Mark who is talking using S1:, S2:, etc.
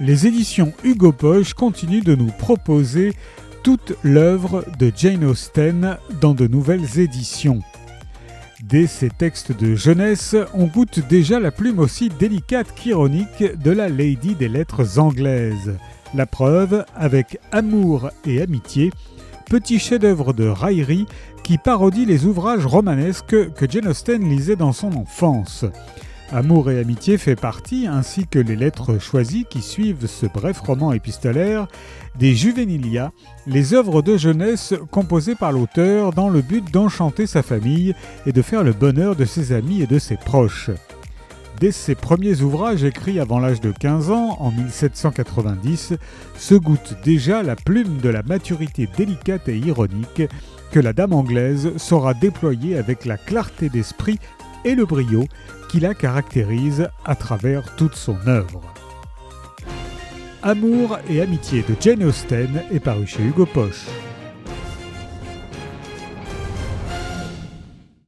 S1: les éditions Hugo Poche continuent de nous proposer toute l'œuvre de Jane Austen dans de nouvelles éditions. Dès ses textes de jeunesse, on goûte déjà la plume aussi délicate qu'ironique de la Lady des lettres anglaises. La preuve avec Amour et Amitié, petit chef-d'œuvre de raillerie qui parodie les ouvrages romanesques que Jane Austen lisait dans son enfance. Amour et amitié fait partie, ainsi que les lettres choisies qui suivent ce bref roman épistolaire, des Juvenilia, les œuvres de jeunesse composées par l'auteur dans le but d'enchanter sa famille et de faire le bonheur de ses amis et de ses proches. Dès ses premiers ouvrages écrits avant l'âge de 15 ans, en 1790, se goûte déjà la plume de la maturité délicate et ironique que la dame anglaise saura déployer avec la clarté d'esprit et le brio qui la caractérise à travers toute son œuvre. Amour et amitié de Jane Austen est paru chez Hugo Poche.